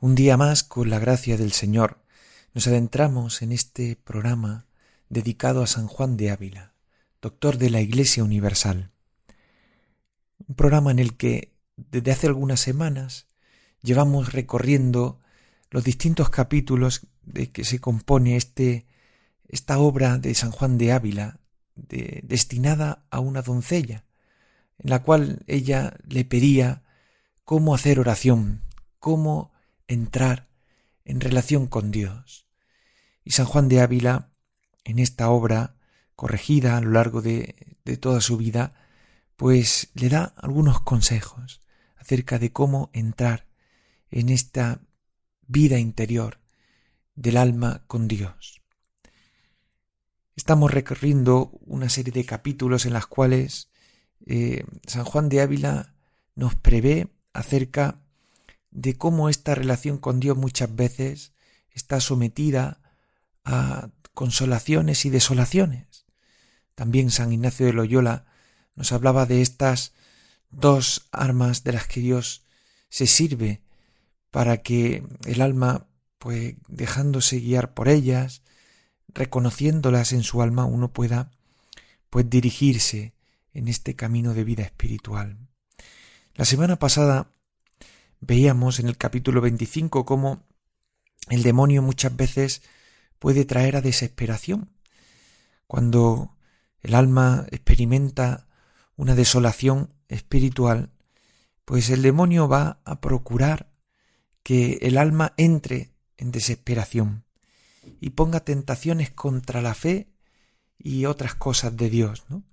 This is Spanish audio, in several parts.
Un día más, con la gracia del Señor, nos adentramos en este programa dedicado a San Juan de Ávila, doctor de la Iglesia Universal. Un programa en el que desde hace algunas semanas llevamos recorriendo los distintos capítulos de que se compone este, esta obra de San Juan de Ávila, destinada a una doncella, en la cual ella le pedía cómo hacer oración, cómo entrar en relación con Dios. Y San Juan de Ávila, en esta obra corregida a lo largo de, toda su vida, pues le da algunos consejos acerca de cómo entrar en esta vida interior del alma con Dios. Estamos recorriendo una serie de capítulos en las cuales eh, San Juan de Ávila nos prevé acerca de cómo esta relación con Dios muchas veces está sometida a consolaciones y desolaciones. También San Ignacio de Loyola nos hablaba de estas dos armas de las que Dios se sirve para que el alma, pues dejándose guiar por ellas, reconociéndolas en su alma, uno pueda pues dirigirse en este camino de vida espiritual. La semana pasada veíamos en el capítulo 25 cómo el demonio muchas veces puede traer a desesperación. Cuando el alma experimenta una desolación espiritual, pues el demonio va a procurar que el alma entre en desesperación y ponga tentaciones contra la fe y otras cosas de Dios, ¿no?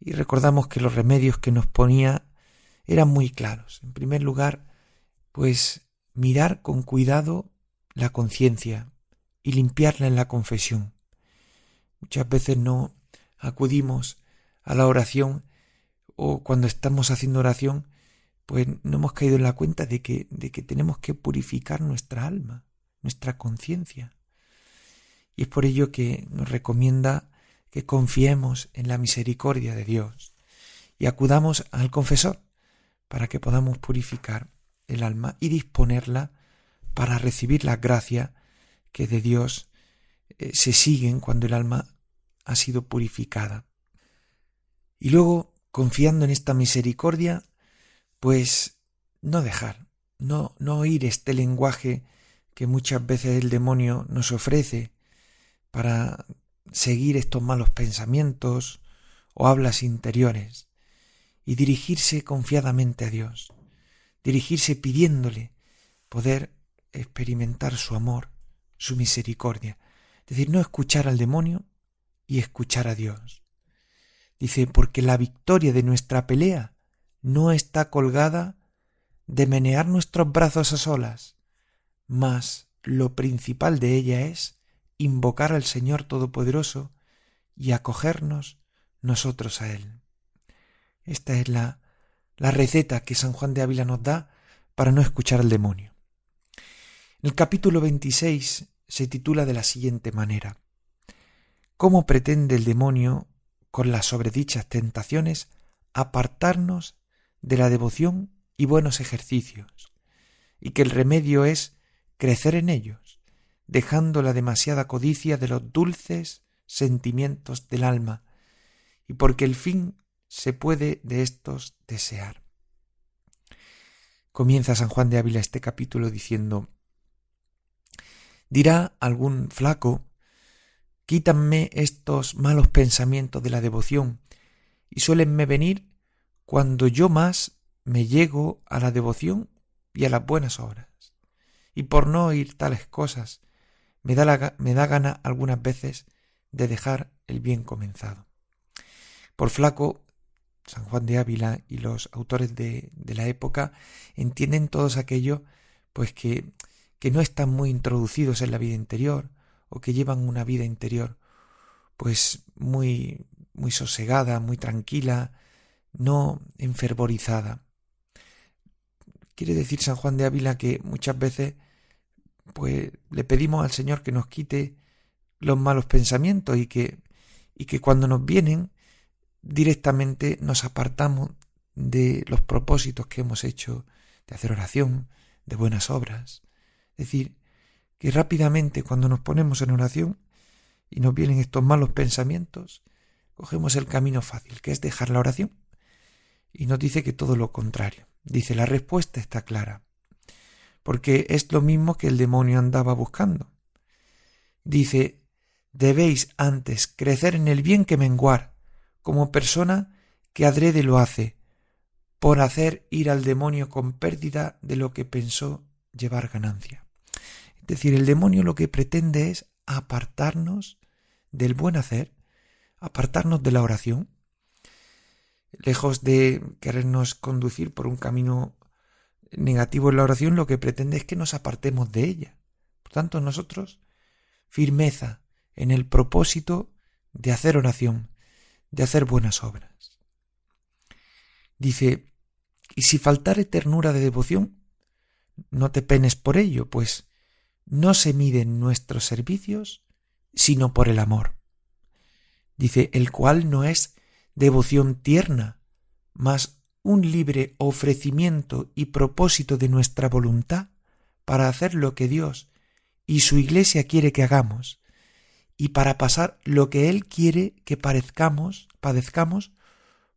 y recordamos que los remedios que nos ponía eran muy claros. En primer lugar, pues mirar con cuidado la conciencia y limpiarla en la confesión. Muchas veces no acudimos a la oración o cuando estamos haciendo oración, pues no hemos caído en la cuenta de que, de que tenemos que purificar nuestra alma, nuestra conciencia. Y es por ello que nos recomienda que confiemos en la misericordia de Dios y acudamos al confesor para que podamos purificar el alma y disponerla para recibir la gracia que de Dios eh, se siguen cuando el alma ha sido purificada. Y luego, confiando en esta misericordia, pues no dejar, no, no oír este lenguaje que muchas veces el demonio nos ofrece para seguir estos malos pensamientos o hablas interiores y dirigirse confiadamente a Dios, dirigirse pidiéndole poder experimentar su amor, su misericordia, es decir, no escuchar al demonio y escuchar a Dios. Dice, porque la victoria de nuestra pelea no está colgada de menear nuestros brazos a solas, mas lo principal de ella es invocar al Señor Todopoderoso y acogernos nosotros a Él. Esta es la, la receta que San Juan de Ávila nos da para no escuchar al demonio. El capítulo 26 se titula de la siguiente manera ¿Cómo pretende el demonio, con las sobredichas tentaciones, apartarnos de la devoción y buenos ejercicios? Y que el remedio es crecer en ellos dejando la demasiada codicia de los dulces sentimientos del alma, y porque el fin se puede de éstos desear. Comienza San Juan de Ávila este capítulo diciendo Dirá algún flaco Quítanme estos malos pensamientos de la devoción, y suélenme venir cuando yo más me llego a la devoción y a las buenas obras. Y por no oír tales cosas, me da, me da gana algunas veces de dejar el bien comenzado. Por flaco, San Juan de Ávila y los autores de, la época entienden todos aquello, pues que, que no están muy introducidos en la vida interior o que llevan una vida interior pues muy muy sosegada, muy tranquila, no enfervorizada. Quiere decir San Juan de Ávila que muchas veces pues le pedimos al Señor que nos quite los malos pensamientos y que y que cuando nos vienen directamente nos apartamos de los propósitos que hemos hecho de hacer oración, de buenas obras. Es decir, que rápidamente cuando nos ponemos en oración y nos vienen estos malos pensamientos, cogemos el camino fácil, que es dejar la oración. Y nos dice que todo lo contrario. Dice, la respuesta está clara, porque es lo mismo que el demonio andaba buscando. Dice, debéis antes crecer en el bien que menguar, como persona que adrede lo hace, por hacer ir al demonio con pérdida de lo que pensó llevar ganancia. Es decir, el demonio lo que pretende es apartarnos del buen hacer, apartarnos de la oración, lejos de querernos conducir por un camino negativo en la oración, lo que pretende es que nos apartemos de ella. Por tanto, nosotros, firmeza en el propósito de hacer oración, de hacer buenas obras. Dice, y si faltare ternura de devoción, no te penes por ello, pues no se miden nuestros servicios, sino por el amor. Dice, el cual no es devoción tierna, mas un libre ofrecimiento y propósito de nuestra voluntad para hacer lo que Dios y su Iglesia quiere que hagamos, y para pasar lo que Él quiere que parezcamos, padezcamos,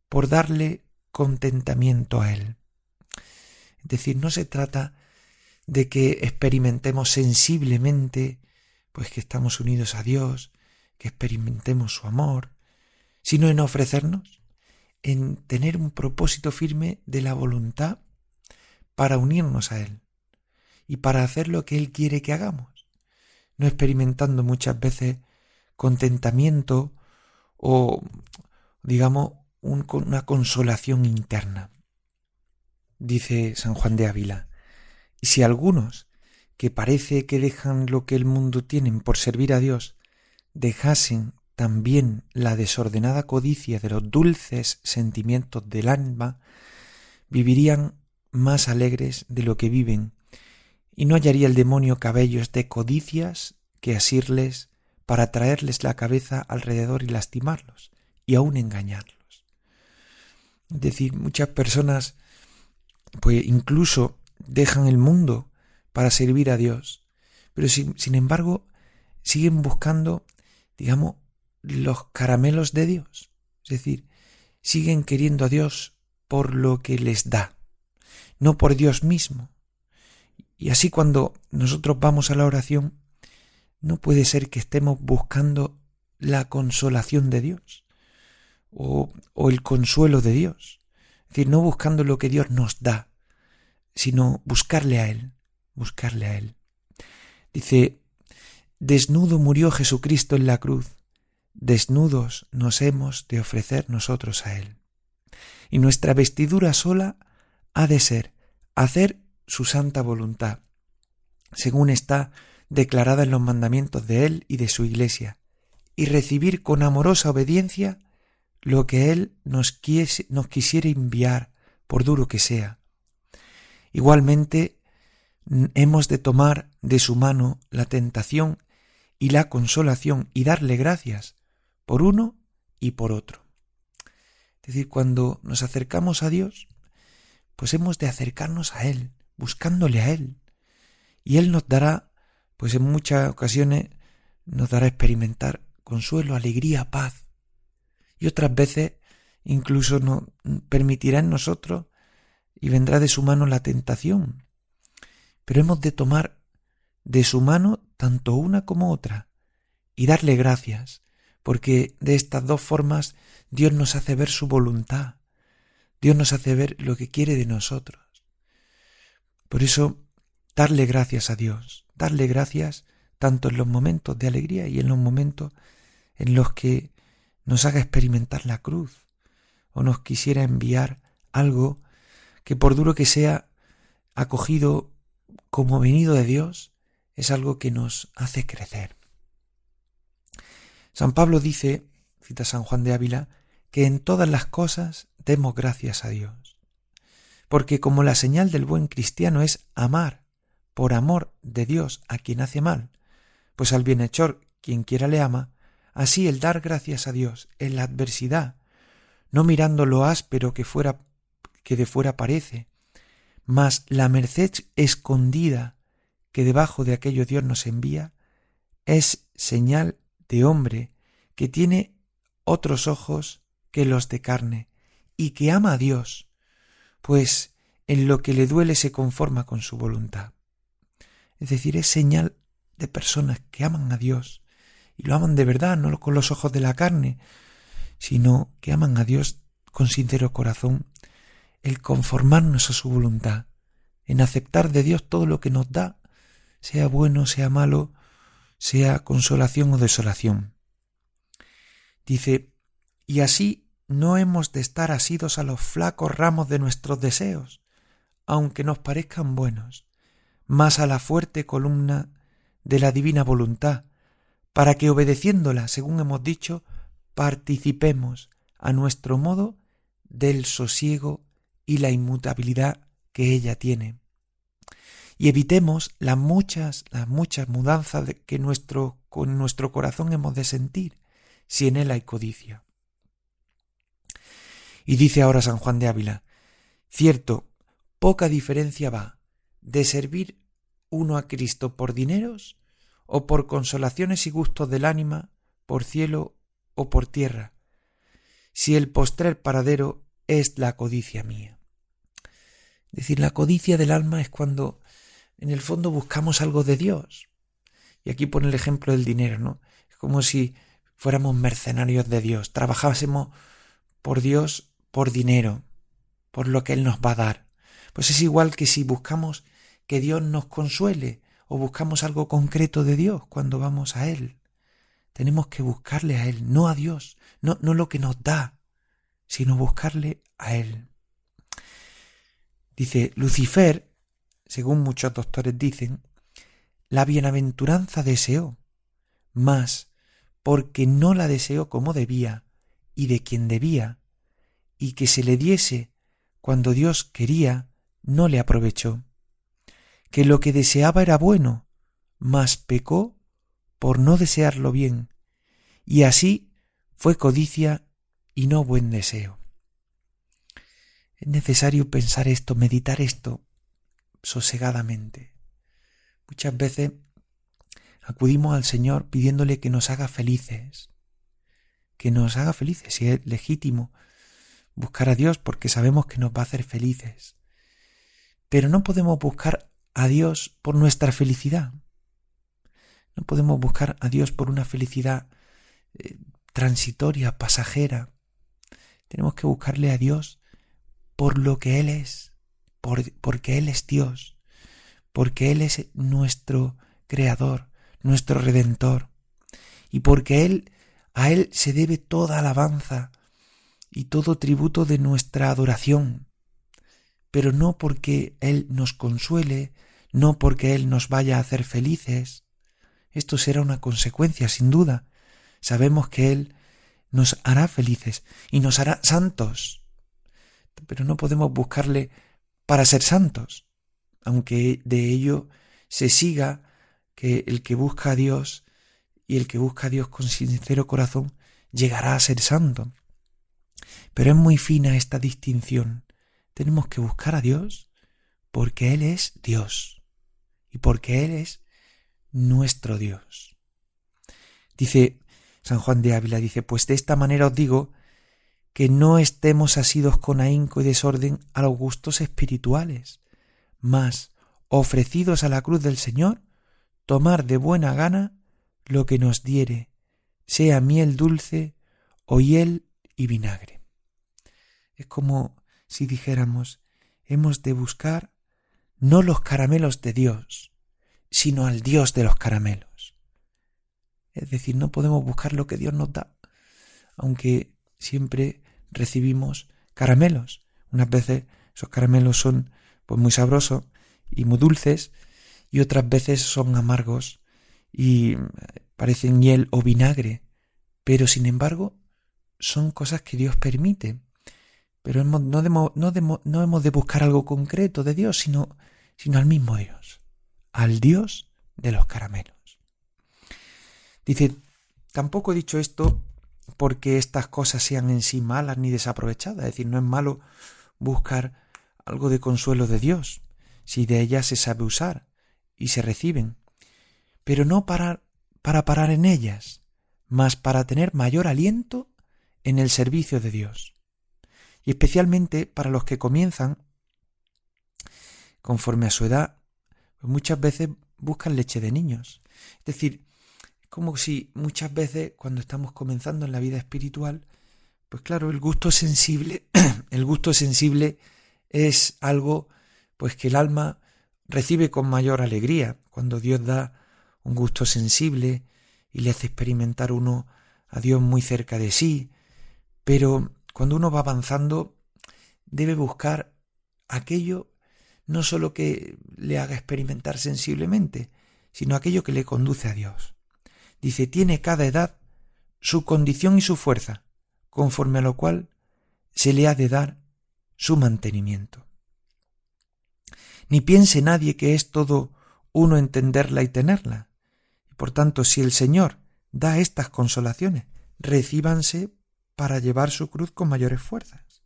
por darle contentamiento a Él. Es decir, no se trata de que experimentemos sensiblemente, pues que estamos unidos a Dios, que experimentemos su amor, sino en ofrecernos, en tener un propósito firme de la voluntad para unirnos a Él y para hacer lo que Él quiere que hagamos, no experimentando muchas veces contentamiento o, digamos, una consolación interna. Dice San Juan de Ávila, y si algunos, que parece que dejan lo que el mundo tienen por servir a Dios, dejasen también la desordenada codicia de los dulces sentimientos del alma, vivirían más alegres de lo que viven, y no hallaría el demonio cabellos de codicias que asirles para traerles la cabeza alrededor y lastimarlos, y aun engañarlos. Es decir, muchas personas, pues incluso dejan el mundo para servir a Dios, pero sin, sin embargo siguen buscando, digamos, los caramelos de Dios. Es decir, siguen queriendo a Dios por lo que les da, no por Dios mismo. Y así cuando nosotros vamos a la oración, no puede ser que estemos buscando la consolación de Dios o, el consuelo de Dios. Es decir, no buscando lo que Dios nos da, sino buscarle a Él, buscarle a Él. Dice, desnudo murió Jesucristo en la cruz, desnudos nos hemos de ofrecer nosotros a Él. Y nuestra vestidura sola ha de ser hacer su santa voluntad, según está declarada en los mandamientos de Él y de su Iglesia, y recibir con amorosa obediencia lo que Él nos, nos quisiera enviar, por duro que sea. Igualmente, hemos de tomar de su mano la tentación y la consolación y darle gracias por uno y por otro. Es decir, cuando nos acercamos a Dios, pues hemos de acercarnos a Él, buscándole a Él. Y Él nos dará pues en muchas ocasiones nos dará experimentar consuelo, alegría, paz. Y otras veces incluso nos permitirá en nosotros y vendrá de su mano la tentación. Pero hemos de tomar de su mano tanto una como otra y darle gracias, porque de estas dos formas Dios nos hace ver su voluntad, Dios nos hace ver lo que quiere de nosotros. Por eso, darle gracias a Dios darle gracias tanto en los momentos de alegría y en los momentos en los que nos haga experimentar la cruz o nos quisiera enviar algo que por duro que sea acogido como venido de Dios, es algo que nos hace crecer. San Pablo dice, cita San Juan de Ávila, que en todas las cosas demos gracias a Dios. Porque como la señal del buen cristiano es amar por amor de Dios a quien hace mal, pues al bienhechor quien quiera le ama, así el dar gracias a Dios en la adversidad, no mirando lo áspero que fuera que de fuera parece, mas la merced escondida que debajo de aquello Dios nos envía, es señal de hombre que tiene otros ojos que los de carne y que ama a Dios, pues en lo que le duele se conforma con su voluntad. Es decir, es señal de personas que aman a Dios y lo aman de verdad, no con los ojos de la carne, sino que aman a Dios con sincero corazón, el conformarnos a su voluntad, en aceptar de Dios todo lo que nos da, sea bueno, sea malo, sea consolación o desolación. Dice, y así no hemos de estar asidos a los flacos ramos de nuestros deseos, aunque nos parezcan buenos, más a la fuerte columna de la divina voluntad, para que obedeciéndola, según hemos dicho, participemos a nuestro modo del sosiego y la inmutabilidad que ella tiene. Y evitemos las muchas, las muchas mudanzas que nuestro, con nuestro corazón hemos de sentir, si en él hay codicia. Y dice ahora San Juan de Ávila, cierto, poca diferencia va de servir uno a Cristo por dineros o por consolaciones y gustos del ánima, por cielo o por tierra, si el postrer paradero es la codicia mía. Es decir, la codicia del alma es cuando en el fondo buscamos algo de Dios. Y aquí pone el ejemplo del dinero, ¿no? Es como si fuéramos mercenarios de Dios, trabajásemos por Dios por dinero, por lo que Él nos va a dar. Pues es igual que si buscamos que Dios nos consuele o buscamos algo concreto de Dios cuando vamos a Él. Tenemos que buscarle a Él, no a Dios, no, no lo que nos da, sino buscarle a Él. Dice, Lucifer, según muchos doctores dicen, la bienaventuranza deseó, mas porque no la deseó como debía y de quien debía, y que se le diese cuando Dios quería, no le aprovechó. Que lo que deseaba era bueno, mas pecó por no desearlo bien, y así fue codicia y no buen deseo. Es necesario pensar esto, meditar esto sosegadamente. Muchas veces acudimos al Señor pidiéndole que nos haga felices, que nos haga felices, si es legítimo buscar a Dios porque sabemos que nos va a hacer felices. Pero no podemos buscar a Dios por nuestra felicidad. No podemos buscar a Dios por una felicidad eh, transitoria, pasajera. Tenemos que buscarle a Dios por lo que Él es, por, porque Él es Dios, porque Él es nuestro Creador, nuestro Redentor, y porque Él, a Él se debe toda alabanza, y todo tributo de nuestra adoración, pero no porque Él nos consuele, no porque Él nos vaya a hacer felices. Esto será una consecuencia, sin duda. Sabemos que Él nos hará felices y nos hará santos, pero no podemos buscarle para ser santos, aunque de ello se siga que el que busca a Dios y el que busca a Dios con sincero corazón llegará a ser santo. Pero es muy fina esta distinción. Tenemos que buscar a Dios porque Él es Dios y porque Él es nuestro Dios. Dice San Juan de Ávila, dice, pues de esta manera os digo que no estemos asidos con ahínco y desorden a los gustos espirituales, mas ofrecidos a la cruz del Señor, tomar de buena gana lo que nos diere, sea miel dulce o hiel y vinagre. Es como si dijéramos, hemos de buscar no los caramelos de Dios, sino al Dios de los caramelos. Es decir, no podemos buscar lo que Dios nos da, aunque siempre recibimos caramelos. Unas veces esos caramelos son pues muy sabrosos y muy dulces, y otras veces son amargos y parecen miel o vinagre, pero sin embargo son cosas que Dios permite. Pero no, no hemos de buscar algo concreto de Dios, sino, sino al mismo Dios, al Dios de los caramelos. Dice, tampoco he dicho esto porque estas cosas sean en sí malas ni desaprovechadas, es decir, no es malo buscar algo de consuelo de Dios, si de ellas se sabe usar y se reciben, pero no para, para parar en ellas, mas para tener mayor aliento en el servicio de Dios. Y especialmente para los que comienzan, conforme a su edad, pues muchas veces buscan leche de niños. Es decir, como si muchas veces cuando estamos comenzando en la vida espiritual, pues claro, el gusto sensible, el gusto sensible es algo pues que el alma recibe con mayor alegría cuando Dios da un gusto sensible y le hace experimentar uno a Dios muy cerca de sí, pero cuando uno va avanzando debe buscar aquello no solo que le haga experimentar sensiblemente, sino aquello que le conduce a Dios. Dice, tiene cada edad su condición y su fuerza, conforme a lo cual se le ha de dar su mantenimiento. Ni piense nadie que es todo uno entenderla y tenerla. Por tanto, si el Señor da estas consolaciones, recíbanse para llevar su cruz con mayores fuerzas.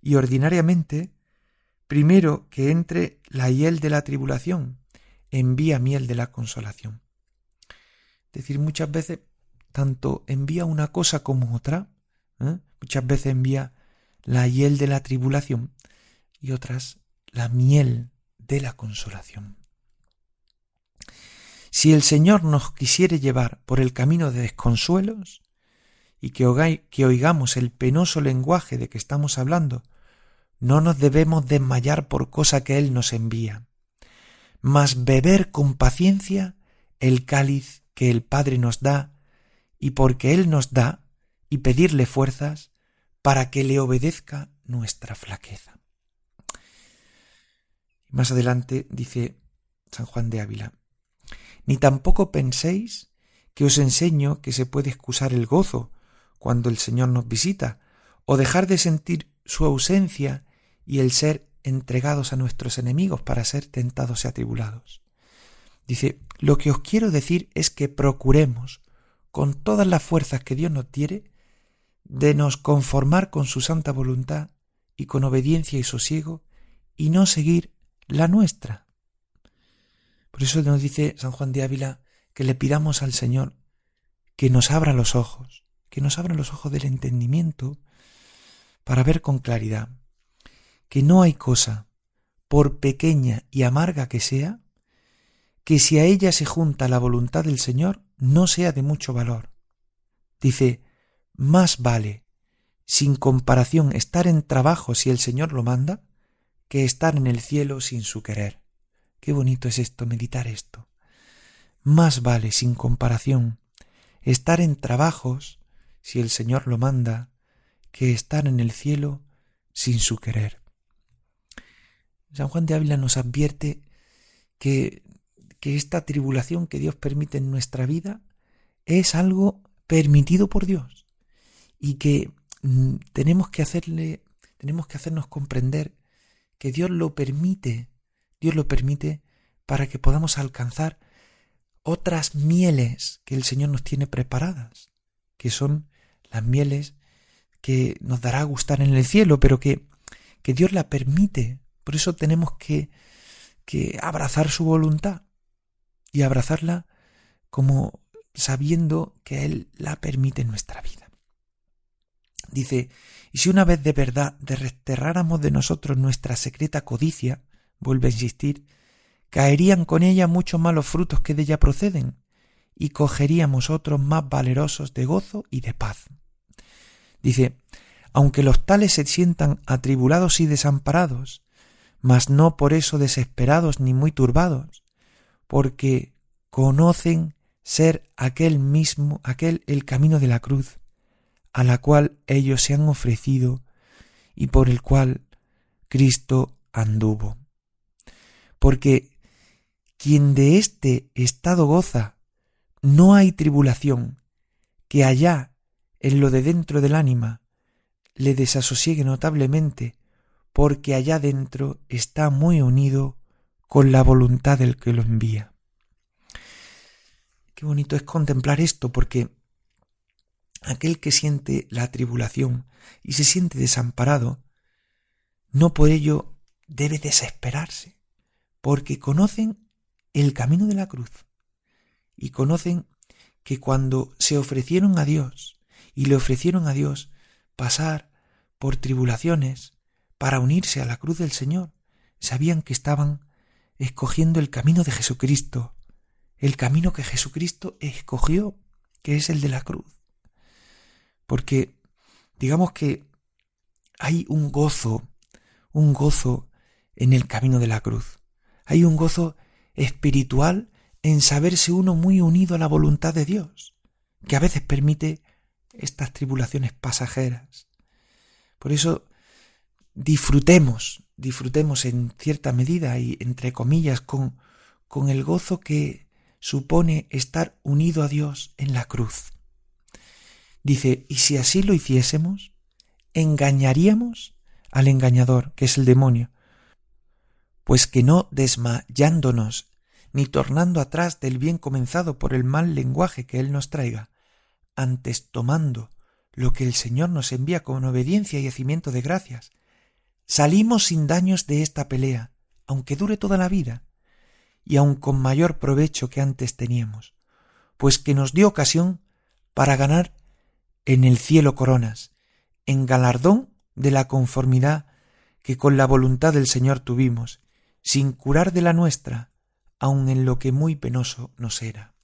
Y ordinariamente, primero que entre la hiel de la tribulación, envía miel de la consolación. Es decir, muchas veces tanto envía una cosa como otra, ¿eh? muchas veces envía la hiel de la tribulación y otras la miel de la consolación. Si el Señor nos quisiere llevar por el camino de desconsuelos y que, que oigamos el penoso lenguaje de que estamos hablando, no nos debemos desmayar por cosa que Él nos envía, mas beber con paciencia el cáliz que el Padre nos da y porque Él nos da y pedirle fuerzas para que le obedezca nuestra flaqueza. Más adelante dice San Juan de Ávila, ni tampoco penséis que os enseño que se puede excusar el gozo cuando el Señor nos visita, o dejar de sentir su ausencia y el ser entregados a nuestros enemigos para ser tentados y atribulados. Dice, lo que os quiero decir es que procuremos, con todas las fuerzas que Dios nos diere, de nos conformar con su santa voluntad y con obediencia y sosiego, y no seguir la nuestra. Por eso nos dice San Juan de Ávila que le pidamos al Señor que nos abra los ojos, que nos abra los ojos del entendimiento para ver con claridad que no hay cosa, por pequeña y amarga que sea, que si a ella se junta la voluntad del Señor, no sea de mucho valor. Dice, más vale, sin comparación, estar en trabajo si el Señor lo manda, que estar en el cielo sin su querer. Qué bonito es esto, meditar esto. Más vale, sin comparación, estar en trabajos, si el Señor lo manda, que estar en el cielo sin su querer. San Juan de Ávila nos advierte que que esta tribulación que Dios permite en nuestra vida es algo permitido por Dios y que mm, tenemos que hacerle tenemos que hacernos comprender que Dios lo permite, Dios lo permite para que podamos alcanzar otras mieles que el Señor nos tiene preparadas, que son las mieles que nos dará a gustar en el cielo, pero que, que Dios la permite. Por eso tenemos que, que abrazar su voluntad y abrazarla como sabiendo que Él la permite en nuestra vida. Dice, y si una vez de verdad desterráramos de nosotros nuestra secreta codicia, vuelve a insistir, caerían con ella muchos malos frutos que de ella proceden, y cogeríamos otros más valerosos de gozo y de paz. Dice, aunque los tales se sientan atribulados y desamparados, mas no por eso desesperados ni muy turbados, porque conocen ser aquel mismo, aquel el camino de la cruz, a la cual ellos se han ofrecido y por el cual Cristo anduvo. Porque quien de este estado goza, no hay tribulación que allá, en lo de dentro del ánima, le desasosiegue notablemente, porque allá dentro está muy unido con la voluntad del que lo envía. Qué bonito es contemplar esto, porque aquel que siente la tribulación y se siente desamparado, no por ello debe desesperarse, porque conocen el camino de la cruz y conocen que cuando se ofrecieron a Dios y le ofrecieron a Dios pasar por tribulaciones para unirse a la cruz del Señor, sabían que estaban escogiendo el camino de Jesucristo, el camino que Jesucristo escogió, que es el de la cruz. Porque digamos que hay un gozo, un gozo en el camino de la cruz. Hay un gozo espiritual en saberse uno muy unido a la voluntad de Dios, que a veces permite estas tribulaciones pasajeras. Por eso disfrutemos, disfrutemos en cierta medida y entre comillas con, con el gozo que supone estar unido a Dios en la cruz. Dice, y si así lo hiciésemos, engañaríamos al engañador, que es el demonio, pues que no desmayándonos ni tornando atrás del bien comenzado por el mal lenguaje que él nos traiga, antes tomando lo que el Señor nos envía con obediencia y hacimiento de gracias, salimos sin daños de esta pelea, aunque dure toda la vida, y aun con mayor provecho que antes teníamos, pues que nos dio ocasión para ganar en el cielo coronas, en galardón de la conformidad que con la voluntad del Señor tuvimos, sin curar de la nuestra, aun en lo que muy penoso nos era.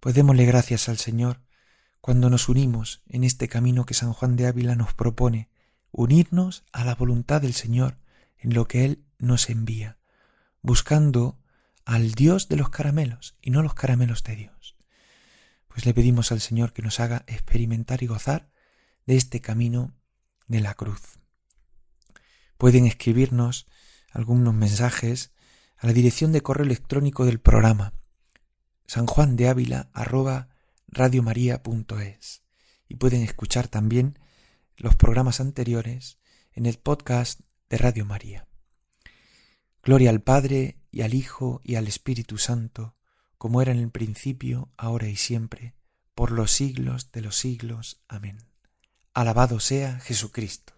Pues démosle gracias al Señor cuando nos unimos en este camino que San Juan de Ávila nos propone, unirnos a la voluntad del Señor en lo que Él nos envía, buscando al Dios de los caramelos y no los caramelos de Dios. Pues le pedimos al Señor que nos haga experimentar y gozar de este camino de la cruz. Pueden escribirnos algunos mensajes a la dirección de correo electrónico del programa sanjuandeávila@radiomaria.es y pueden escuchar también los programas anteriores en el podcast de Radio María. Gloria al Padre y al Hijo y al Espíritu Santo, como era en el principio, ahora y siempre, por los siglos de los siglos. Amén. Alabado sea Jesucristo.